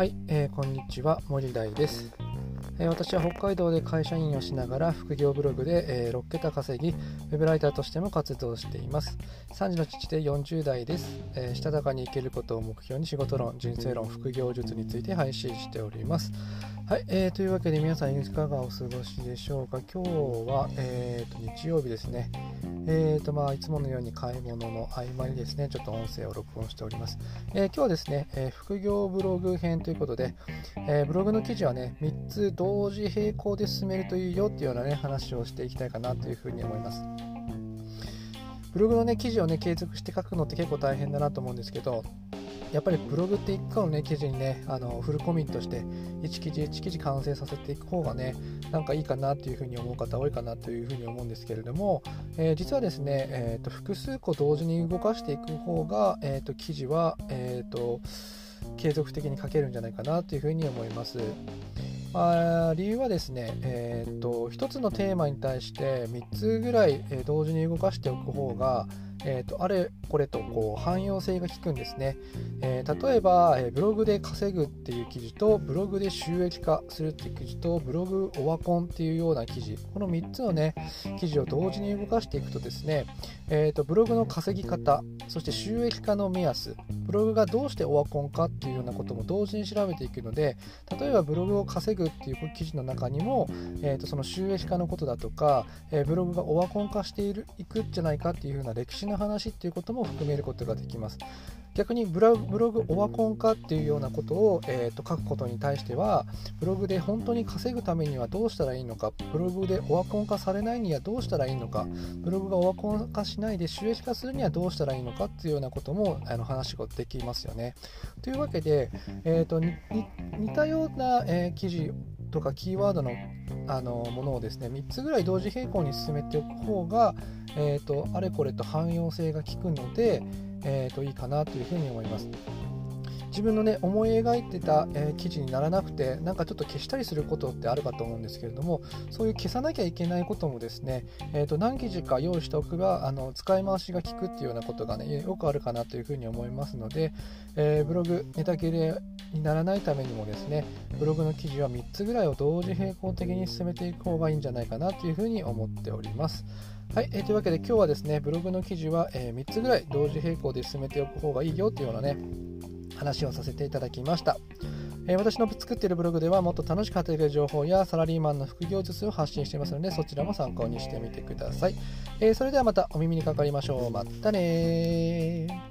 はい、こんにちは森大です、えー、私は北海道で会社員をしながら副業ブログで、えー、6桁稼ぎウェブライターとしても活動しています。3時の父で40代です、えー、したたかに生きることを目標に仕事論人生論副業術について配信しております。はい、えー、というわけで皆さんいかがお過ごしでしょうか？今日は、えーと、日曜日ですねえーとまあ、いつものように買い物の合間にですね、ちょっと音声を録音しております。えー、今日はですね、えー、副業ブログ編ということで、えー、ブログの記事はね、3つ同時並行で進めるといいよっていうようなね、話をしていきたいかなというふうに思います。ブログのね、記事をね、継続して書くのって結構大変だなと思うんですけど、やっぱりブログって1個のね、記事にね、あのフルコミットして、1記事1記事完成させていく方がね、なんかいいかなというふうに思う方多いかなというふうに思うんですけれども、えー、実はですね、えーと、複数個同時に動かしていく方が、えーと、記事は、えーと、継続的に書けるんじゃないかなというふうに思います。まあ、理由はですね、えーと、1つのテーマに対して3つぐらい同時に動かしておく方が、えーと、あれこれとこう汎用性が効くんですね、えー、例えば、えー、ブログで稼ぐっていう記事とブログで収益化するっていう記事とブログオワコンっていうような記事。この3つのね記事を同時に動かしていくとですね、えーと、ブログの稼ぎ方そして収益化の目安ブログがどうしてオワコンかっていうようなことも同時に調べていくので例えばブログを稼ぐっていう記事の中にも、えーと、その収益化のことだとか、えー、ブログがオワコン化しているいくんじゃないかっていうような歴史の話っていうことも含めることができます。逆にブログオワコン化っていうようなことを、えー、と書くことに対してはブログで本当に稼ぐためにはどうしたらいいのかブログでオワコン化されないにはどうしたらいいのかブログがオワコン化しないで収益化するにはどうしたらいいのかっていうようなこともあの話ができますよね。というわけで、えーと、似たような、えー、記事とかキーワードのあのものをですね3つぐらい同時並行に進めておく方が、えーと、あれこれと汎用性が効くので、えーといいかなというふうに思います。自分のね思い描いてた、えー、記事にならなくてなんかちょっと消したりすることってあるかと思うんですけれどもそういう消さなきゃいけないこともですね、えー、と何記事か用意しておけばあの使い回しが効くっていうようなことがねよくあるかなというふうに思いますので、えー、ブログネタ切れにならないためにもですねブログの記事は3つぐらいを同時並行的に進めていく方がいいんじゃないかなというふうに思っております。はい、えー、というわけで今日はですねブログの記事は、えー、3つぐらい同時並行で進めておく方がいいよというようなね話をさせていただきました。え、私の作っているブログではもっと楽しく働ける情報やサラリーマンの副業術を発信していますのでそちらも参考にしてみてください。え、それではまたお耳にかかりましょう。またね